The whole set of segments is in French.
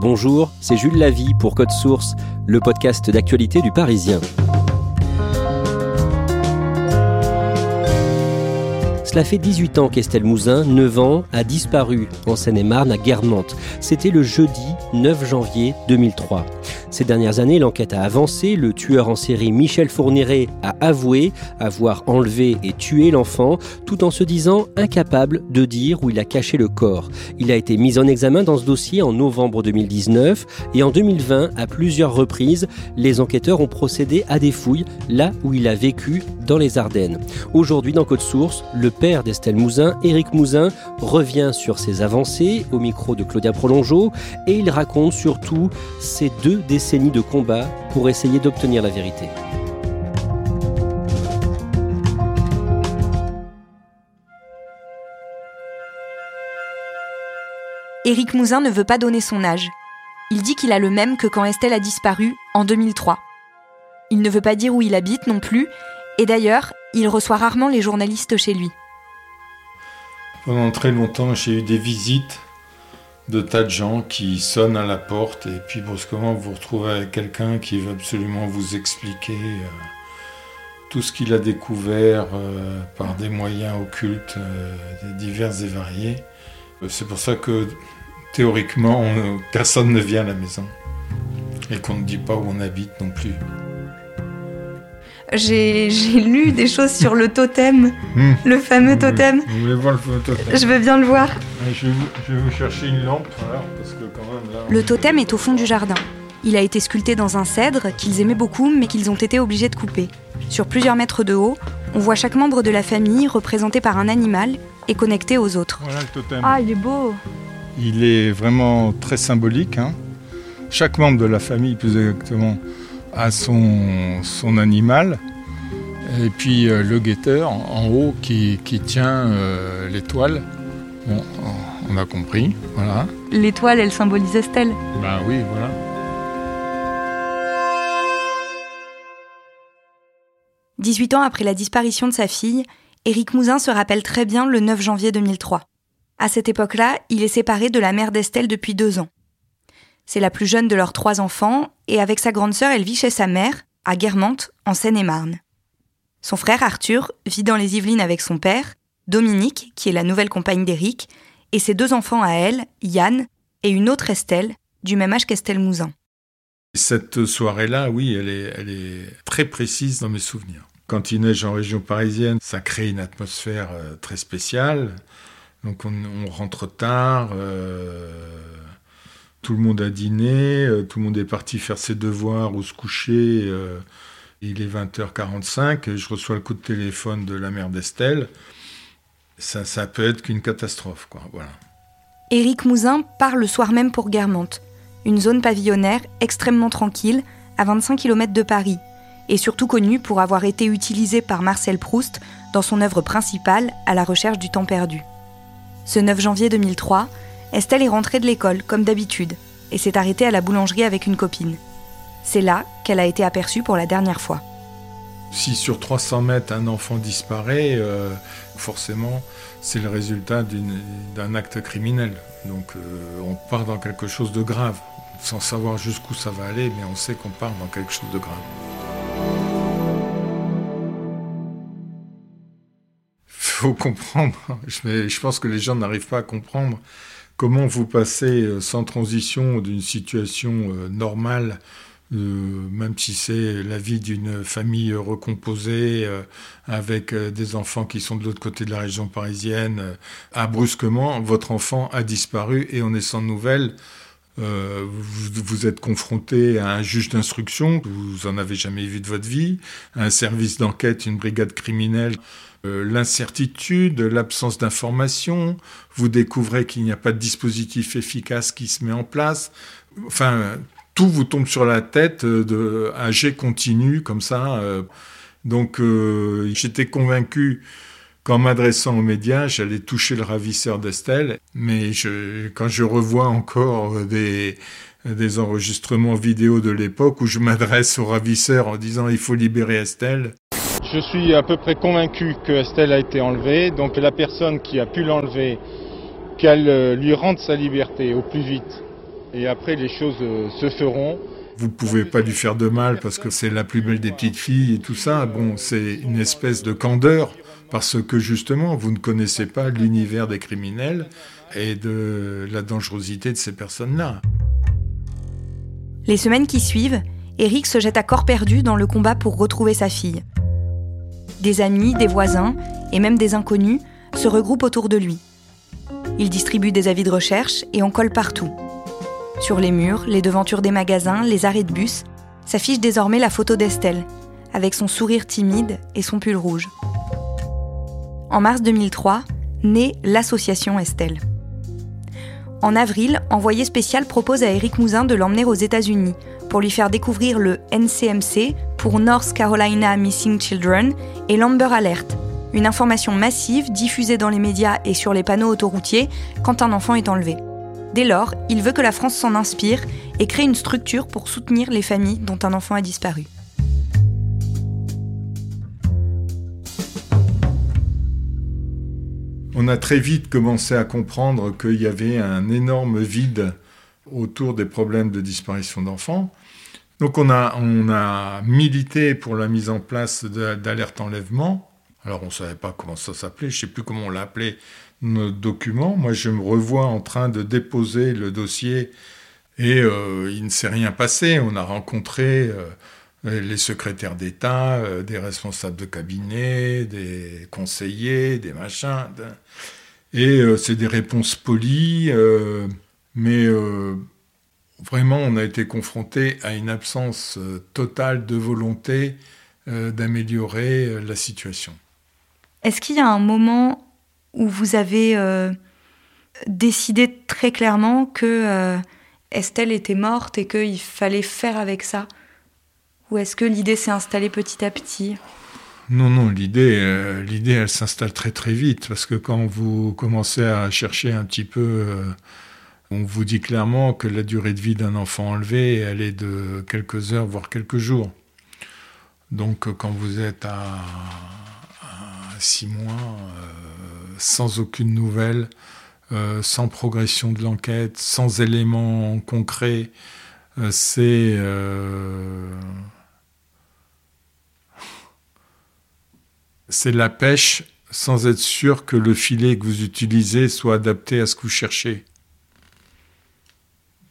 Bonjour, c'est Jules Lavie pour Code Source, le podcast d'actualité du Parisien. Cela fait 18 ans qu'Estelle Mouzin, 9 ans, a disparu en Seine-et-Marne à Guermantes. C'était le jeudi 9 janvier 2003. Ces dernières années, l'enquête a avancé. Le tueur en série Michel Fourniret a avoué avoir enlevé et tué l'enfant, tout en se disant incapable de dire où il a caché le corps. Il a été mis en examen dans ce dossier en novembre 2019 et en 2020, à plusieurs reprises, les enquêteurs ont procédé à des fouilles là où il a vécu dans les Ardennes. Aujourd'hui, dans Code Source, le père d'Estelle Mouzin, Éric Mouzin, revient sur ses avancées au micro de Claudia Prolongeau et il raconte surtout ces deux décennies décennies de combat pour essayer d'obtenir la vérité. Éric Mouzin ne veut pas donner son âge. Il dit qu'il a le même que quand Estelle a disparu en 2003. Il ne veut pas dire où il habite non plus, et d'ailleurs, il reçoit rarement les journalistes chez lui. Pendant très longtemps, j'ai eu des visites de tas de gens qui sonnent à la porte et puis brusquement vous retrouvez avec quelqu'un qui veut absolument vous expliquer euh, tout ce qu'il a découvert euh, par des moyens occultes euh, divers et variés. C'est pour ça que théoriquement personne ne vient à la maison et qu'on ne dit pas où on habite non plus. J'ai lu des choses sur le totem, hmm. le fameux totem. Vous voulez voir le totem Je veux bien le voir. Je vais vous, chercher une lampe, parce que quand même là... Le totem est au fond du jardin. Il a été sculpté dans un cèdre qu'ils aimaient beaucoup, mais qu'ils ont été obligés de couper. Sur plusieurs mètres de haut, on voit chaque membre de la famille représenté par un animal et connecté aux autres. Voilà le totem. Ah, il est beau Il est vraiment très symbolique. Hein. Chaque membre de la famille, plus exactement, a son, son animal. Et puis euh, le guetteur en haut qui, tient euh, l'étoile. Bon, on a compris, voilà. L'étoile, elle symbolise Estelle. Ben oui, voilà. « 18 ans après la disparition de sa fille, Éric Mouzin se rappelle très bien le 9 janvier 2003. À cette époque-là, il est séparé de la mère d'Estelle depuis deux ans. C'est la plus jeune de leurs trois enfants, et avec sa grande sœur, elle vit chez sa mère, à Guermantes, en Seine-et-Marne. Son frère Arthur vit dans les Yvelines avec son père, Dominique, qui est la nouvelle compagne d'Éric, et ses deux enfants à elle, Yann, et une autre Estelle, du même âge qu'Estelle Mouzin. Cette soirée-là, oui, elle est, très précise dans mes souvenirs. Quand il neige en région parisienne, ça crée une atmosphère euh, très spéciale. Donc on, rentre tard, euh, tout le monde a dîné, euh, tout le monde est parti faire ses devoirs ou se coucher. Euh, il est 20h45 et je reçois le coup de téléphone de la mère d'Estelle. Ça, ça peut être qu'une catastrophe. Éric Mouzin part le soir même pour Guermantes, une zone pavillonnaire extrêmement tranquille, à 25 km de Paris, et surtout connue pour avoir été utilisée par Marcel Proust dans son œuvre principale, À la recherche du temps perdu. Ce 9 janvier 2003, Estelle est rentrée de l'école, comme d'habitude, et s'est arrêtée à la boulangerie avec une copine. C'est là qu'elle a été aperçue pour la dernière fois. Si sur 300 mètres un enfant disparaît, euh, forcément c'est le résultat d'un acte criminel. Donc euh, on part dans quelque chose de grave, sans savoir jusqu'où ça va aller, mais on sait qu'on part dans quelque chose de grave. faut comprendre, je pense que les gens n'arrivent pas à comprendre comment vous passez euh, sans transition d'une situation normale euh, même si c'est la vie d'une famille recomposée euh, avec euh, des enfants qui sont de l'autre côté de la région parisienne, ah, brusquement, votre enfant a disparu et on est sans nouvelles. Vous, vous, êtes confronté à un juge d'instruction, vous en avez jamais vu de votre vie, un service d'enquête, une brigade criminelle, l'incertitude, l'absence d'information, vous découvrez qu'il n'y a pas de dispositif efficace qui se met en place. Enfin, tout vous tombe sur la tête euh, de âgé continu comme ça. Euh. Donc euh, j'étais convaincu qu'en m'adressant aux médias, j'allais toucher le ravisseur d'Estelle. Mais quand je revois encore des, des enregistrements vidéo de l'époque où je m'adresse au ravisseur en disant il faut libérer Estelle. Je suis à peu près convaincu que Estelle a été enlevée, donc la personne qui a pu l'enlever, qu'elle lui rende sa liberté au plus vite et après les choses euh, se feront. Vous pouvez pas lui faire de mal parce que c'est la plus belle des petites filles et tout ça. Bon, c'est une espèce de candeur parce que justement, vous ne connaissez pas l'univers des criminels et de la dangerosité de ces personnes-là. Les semaines qui suivent, Eric se jette à corps perdu dans le combat pour retrouver sa fille. Des amis, des voisins et même des inconnus se regroupent autour de lui. Il distribue des avis de recherche et en colle partout. Sur les murs, les devantures des magasins, les arrêts de bus, s'affiche désormais la photo d'Estelle, avec son sourire timide et son pull rouge. En mars 2003, naît l'association Estelle. En avril, Envoyé spécial propose à Eric Mouzin de l'emmener aux États-Unis pour lui faire découvrir le NCMC pour North Carolina Missing Children et l'Amber Alert, une information massive diffusée dans les médias et sur les panneaux autoroutiers quand un enfant est enlevé. Dès lors, il veut que la France s'en inspire et crée une structure pour soutenir les familles dont un enfant a disparu. On a très vite commencé à comprendre qu'il y avait un énorme vide autour des problèmes de disparition d'enfants. Donc on a, on a milité pour la mise en place d'alerte enlèvement. Alors on ne savait pas comment ça s'appelait, je ne sais plus comment on l'appelait nos documents. Moi, je me revois en train de déposer le dossier et euh, il ne s'est rien passé. On a rencontré euh, les secrétaires d'État, euh, des responsables de cabinet, des conseillers, des machins. Et c'est des réponses polies, mais vraiment, on a été confronté à une absence totale de volonté d'améliorer la situation. Est-ce qu'il y a un moment où vous avez euh, décidé très clairement que euh, Estelle était morte et qu'il fallait faire avec ça? Ou est-ce que l'idée s'est installée petit à petit? Non, non, l'idée, euh, l'idée, elle s'installe très très vite parce que quand vous commencez à chercher un petit peu, on vous dit clairement que la durée de vie d'un enfant enlevé, elle est de quelques heures, voire quelques jours. Donc, quand vous êtes à, six mois, sans aucune nouvelle, euh, sans progression de l'enquête, sans éléments concrets. Euh, c'est c'est la pêche sans être sûr que le filet que vous utilisez soit adapté à ce que vous cherchez.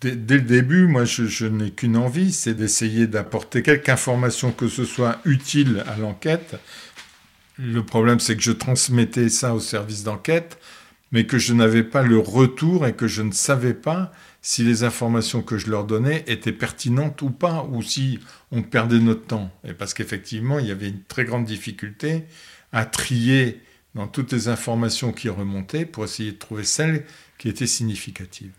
Dès, le début, moi, je, je n'ai qu'une envie, c'est d'essayer d'apporter quelque information que ce soit utile à l'enquête, le problème, c'est que je transmettais ça au service d'enquête, mais que je n'avais pas le retour et que je ne savais pas si les informations que je leur donnais étaient pertinentes ou pas, ou si on perdait notre temps. Et parce qu'effectivement, il y avait une très grande difficulté à trier dans toutes les informations qui remontaient pour essayer de trouver celles qui étaient significatives.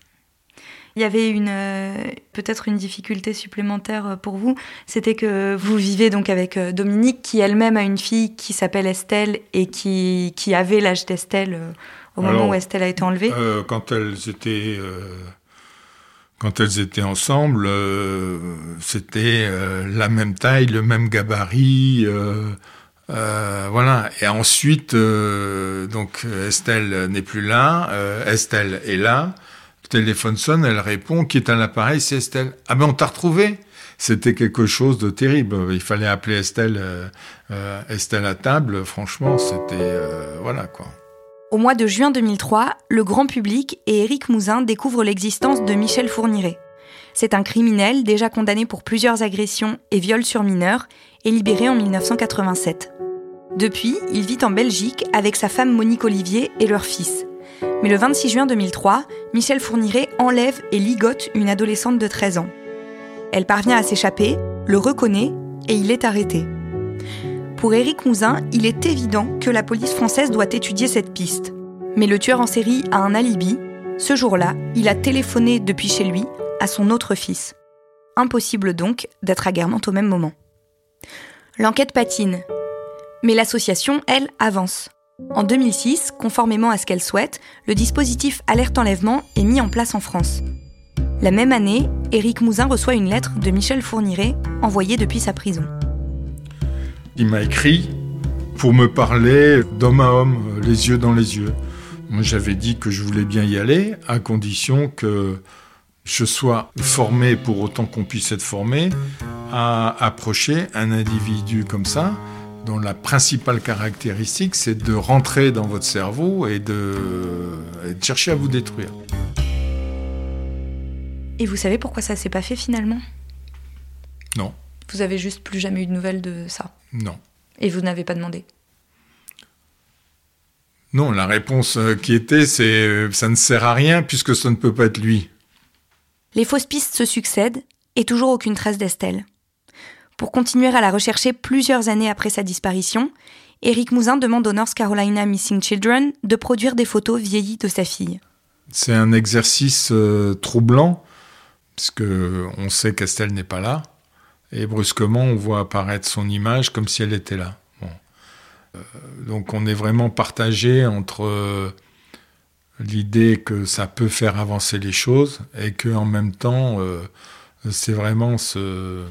Il y avait une euh, peut-être une difficulté supplémentaire euh, pour vous, c'était que vous vivez donc avec euh, Dominique, qui elle-même a une fille qui s'appelle Estelle et qui, qui avait l'âge d'Estelle au moment où Estelle a été enlevée? quand elles étaient quand elles étaient ensemble, euh, c'était euh, la même taille, le même gabarit. Euh, voilà. Et ensuite, donc Estelle n'est plus là. Estelle est là. Le téléphone sonne, elle répond. Qui est à l'appareil C'est Estelle. Ah ben on t'a retrouvé c'était quelque chose de terrible. Il fallait appeler Estelle, Estelle à table. Franchement, c'était voilà quoi. Au mois de juin 2003, le grand public et Éric Mouzin découvrent l'existence de Michel Fourniret. C'est un criminel déjà condamné pour plusieurs agressions et viols sur mineurs et libéré en 1987. Depuis, il vit en Belgique avec sa femme Monique Olivier et leur fils. Mais le 26 juin 2003, Michel Fourniret enlève et ligote une adolescente de 13 ans. Elle parvient à s'échapper, le reconnaît et il est arrêté. Pour Éric Mouzin, il est évident que la police française doit étudier cette piste. Mais le tueur en série a un alibi. Ce jour-là, il a téléphoné depuis chez lui à son autre fils. Impossible donc d'être à Guermantes au même moment. L'enquête patine. Mais l'association, elle, avance. En 2006, conformément à ce qu'elle souhaite, le dispositif Alerte Enlèvement est mis en place en France. La même année, Éric Mouzin reçoit une lettre de Michel Fourniret envoyée depuis sa prison. Il m'a écrit pour me parler d'homme à homme, les yeux dans les yeux. Moi, j'avais dit que je voulais bien y aller, à condition que je sois formé, pour autant qu'on puisse être formé, à approcher un individu comme ça, dont la principale caractéristique, c'est de rentrer dans votre cerveau et de, et de chercher à vous détruire. Et vous savez pourquoi ça s'est pas fait finalement? Non. Vous avez juste plus jamais eu de nouvelles de ça Non. Et vous n'avez pas demandé Non, la réponse euh, qui était, c'est euh, ça ne sert à rien puisque ça ne peut pas être lui. Les fausses pistes se succèdent et toujours aucune trace d'Estelle. Pour continuer à la rechercher plusieurs années après sa disparition, Éric Mouzin demande au North Carolina Missing Children de produire des photos vieillies de sa fille. C'est un exercice euh, troublant, puisque on sait qu'Estelle n'est pas là et brusquement on voit apparaître son image comme si elle était là. Euh, donc on est vraiment partagé entre euh, l'idée que ça peut faire avancer les choses et que en même temps euh, c'est vraiment se,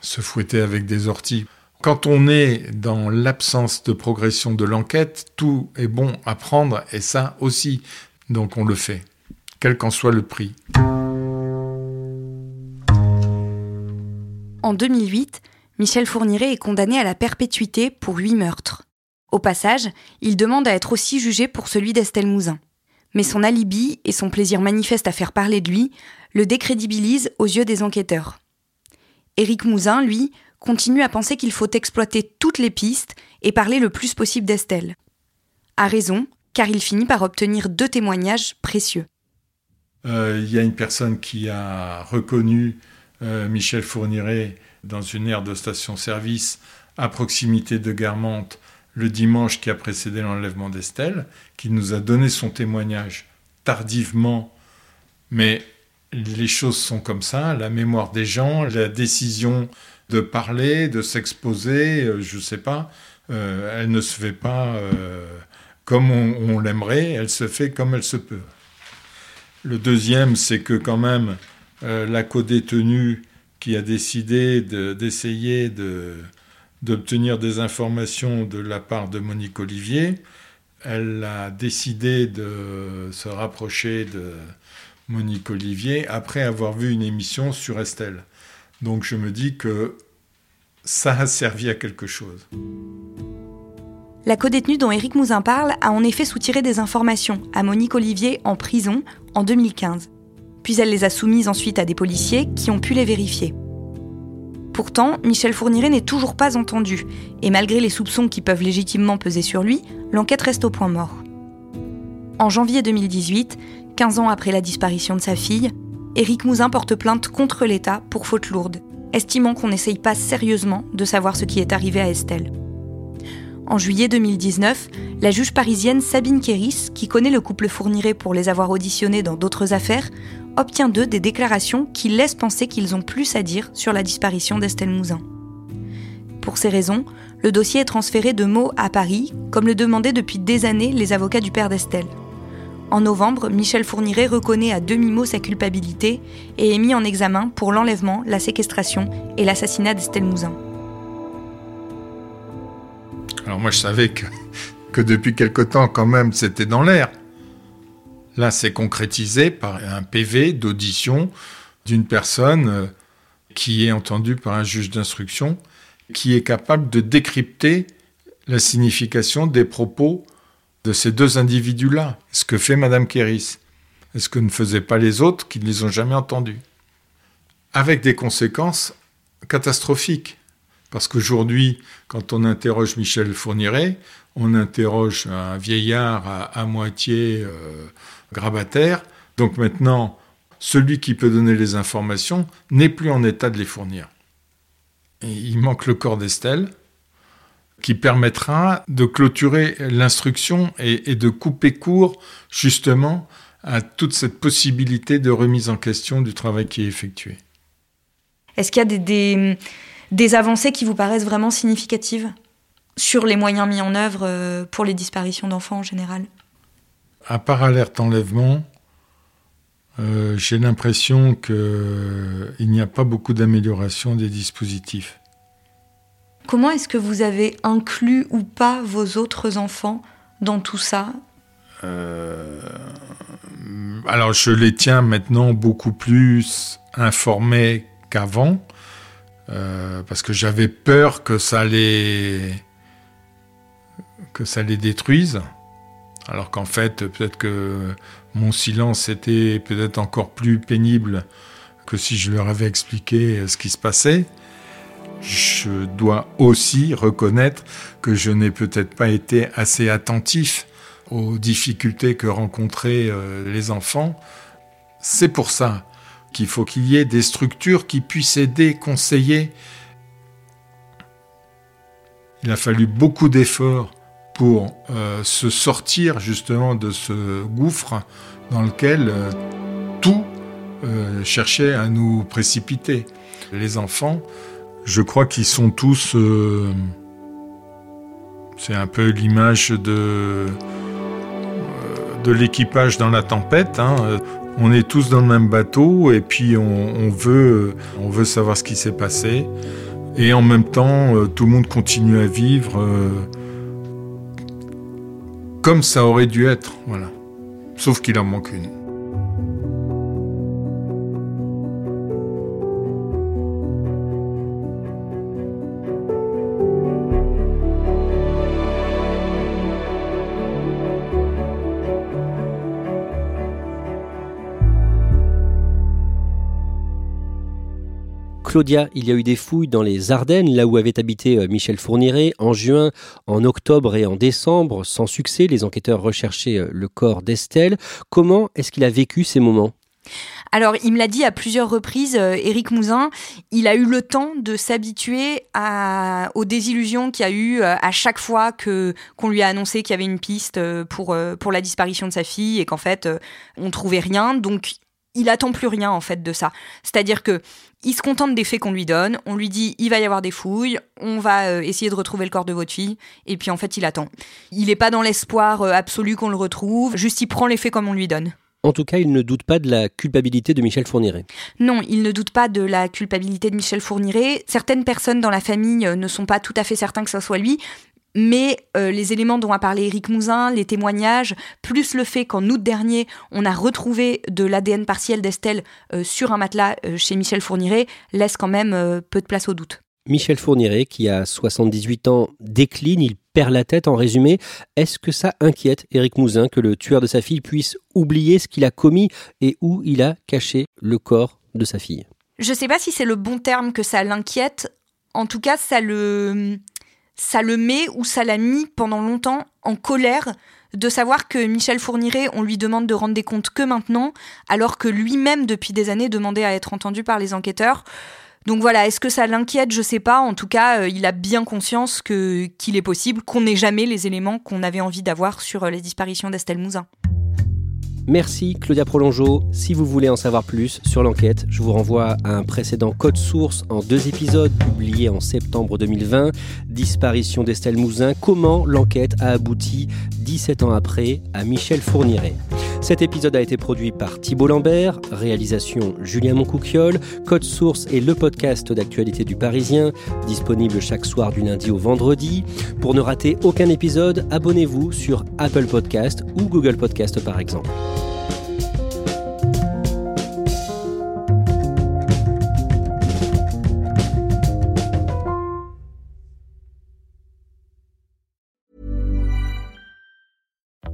se fouetter avec des orties. Quand on est dans l'absence de progression de l'enquête, tout est bon à prendre et ça aussi. Donc on le fait, quel qu'en soit le prix. En 2008, Michel Fourniret est condamné à la perpétuité pour huit meurtres. Au passage, il demande à être aussi jugé pour celui d'Estelle Mouzin. Mais son alibi et son plaisir manifeste à faire parler de lui le décrédibilisent aux yeux des enquêteurs. Éric Mouzin, lui, continue à penser qu'il faut exploiter toutes les pistes et parler le plus possible d'Estelle. A raison, car il finit par obtenir deux témoignages précieux. Euh, il y a une personne qui a reconnu Michel Fourniret dans une aire de station-service à proximité de Guermantes le dimanche qui a précédé l'enlèvement d'Estelle, qui nous a donné son témoignage tardivement, mais les choses sont comme ça, la mémoire des gens, la décision de parler, de s'exposer, euh, je ne sais pas, euh, elle ne se fait pas comme on l'aimerait, elle se fait comme elle se peut. Le deuxième, c'est que quand même, euh, la co-détenue qui a décidé d'essayer d'obtenir des informations de la part de Monique Olivier. Elle a décidé de se rapprocher de Monique Olivier après avoir vu une émission sur Estelle. Donc je me dis que ça a servi à quelque chose. La co-détenue dont Éric Mouzin parle a en effet soutiré des informations à Monique Olivier en prison en 2015 puis elle les a soumises ensuite à des policiers qui ont pu les vérifier. Pourtant, Michel Fourniret n'est toujours pas entendu, et malgré les soupçons qui peuvent légitimement peser sur lui, l'enquête reste au point mort. En janvier 2018, 15 ans après la disparition de sa fille, Éric Mouzin porte plainte contre l'État pour faute lourde, estimant qu'on n'essaye pas sérieusement de savoir ce qui est arrivé à Estelle. En juillet 2019, la juge parisienne Sabine Kéris, qui connaît le couple Fourniret pour les avoir auditionnés dans d'autres affaires, obtient d'eux des déclarations qui laissent penser qu'ils ont plus à dire sur la disparition d'Estelle Mouzin. Pour ces raisons, le dossier est transféré de Meaux à Paris, comme le demandaient depuis des années les avocats du père d'Estelle. En novembre, Michel Fourniret reconnaît à demi-mot sa culpabilité et est mis en examen pour l'enlèvement, la séquestration et l'assassinat d'Estelle Mouzin. Alors moi je savais que, que depuis quelque temps quand même c'était dans l'air. Là c'est concrétisé par un PV d'audition d'une personne euh, qui est entendue par un juge d'instruction qui est capable de décrypter la signification des propos de ces deux individus-là. Ce que fait Madame Kéris. ce que ne faisaient pas les autres qui ne les ont jamais entendus. Avec des conséquences catastrophiques. Parce qu'aujourd'hui, quand on interroge Michel Fourniret, on interroge un vieillard à, moitié euh, grabataire. Donc maintenant, celui qui peut donner les informations n'est plus en état de les fournir. il manque le corps d'Estelle, qui permettra de clôturer l'instruction et, de couper court justement à toute cette possibilité de remise en question du travail qui est effectué. Est-ce qu'il y a des avancées qui vous paraissent vraiment significatives sur les moyens mis en œuvre euh, pour les disparitions d'enfants en général? À part alerte enlèvement, euh, j'ai l'impression qu'il n'y a pas beaucoup d'amélioration des dispositifs. Comment est-ce que vous avez inclus ou pas vos autres enfants dans tout ça? Euh, Alors je les tiens maintenant beaucoup plus informés qu'avant. Euh, parce que j'avais peur que ça les que ça les détruise. Alors qu'en fait, peut-être que mon silence était peut-être encore plus pénible que si je leur avais expliqué ce qui se passait. Je dois aussi reconnaître que je n'ai peut-être pas été assez attentif aux difficultés que rencontraient euh, les enfants. C'est pour ça qu'il faut qu'il y ait des structures qui puissent aider, conseiller. Il a fallu beaucoup d'efforts pour euh, se sortir justement de ce gouffre dans lequel euh, tout euh, cherchait à nous précipiter. Les enfants, je crois qu'ils sont tous... c'est un peu l'image de, de l'équipage dans la tempête. Hein on est tous dans le même bateau et puis on, veut, on veut savoir ce qui s'est passé. Et en même temps, tout le monde continue à vivre comme ça aurait dû être. Voilà. Sauf qu'il en manque une. Claudia, il y a eu des fouilles dans les Ardennes, là où avait habité euh, Michel Fourniret, en juin, en octobre et en décembre. Sans succès, les enquêteurs recherchaient euh, le corps d'Estelle. Comment est-ce qu'il a vécu ces moments? Alors, il me l'a dit à plusieurs reprises, euh, Éric Mouzin, il a eu le temps de s'habituer aux désillusions qu'il y a eu à chaque fois que qu'on lui a annoncé qu'il y avait une piste pour pour la disparition de sa fille et qu'en fait on trouvait rien. Donc il attend plus rien en fait de ça. C'est-à-dire que il se contente des faits qu'on lui donne, on lui dit il va y avoir des fouilles, on va euh, essayer de retrouver le corps de votre fille, et puis en fait il attend. Il n'est pas dans l'espoir euh, absolu qu'on le retrouve, juste il prend les faits comme on lui donne. En tout cas, il ne doute pas de la culpabilité de Michel Fourniret. Non, il ne doute pas de la culpabilité de Michel Fourniret. Certaines personnes dans la famille euh, ne sont pas tout à fait certains que ce soit lui, mais euh, les éléments dont a parlé Éric Mouzin, les témoignages, plus le fait qu'en août dernier, on a retrouvé de l'ADN partiel d'Estelle euh, sur un matelas euh, chez Michel Fourniret, laissent quand même peu de place au doute. Michel Fourniret, qui a 78 ans, décline, il perd la tête en résumé. Est-ce que ça inquiète Éric Mouzin que le tueur de sa fille puisse oublier ce qu'il a commis et où il a caché le corps de sa fille? Je ne sais pas si c'est le bon terme que ça l'inquiète. En tout cas, ça le ça le met ou ça l'a mis pendant longtemps en colère de savoir que Michel Fourniret, on lui demande de rendre des comptes que maintenant, alors que lui-même, depuis des années, demandait à être entendu par les enquêteurs. Donc voilà, est-ce que ça l'inquiète? Je sais pas. En tout cas, euh, il a bien conscience que qu'il est possible qu'on n'ait jamais les éléments qu'on avait envie d'avoir sur euh, les disparitions d'Estelle Mouzin. Merci Claudia Prolongeau. Si vous voulez en savoir plus sur l'enquête, je vous renvoie à un précédent code source en deux épisodes publié en septembre 2020, Disparition d'Estelle Mouzin, comment l'enquête a abouti 17 ans après à Michel Fourniret. Cet épisode a été produit par Thibault Lambert, réalisation Julien Moncouquiole, Code Source et le podcast d'actualité du Parisien, disponible chaque soir du lundi au vendredi. Pour ne rater aucun épisode, abonnez-vous sur Apple Podcast ou Google Podcast par exemple.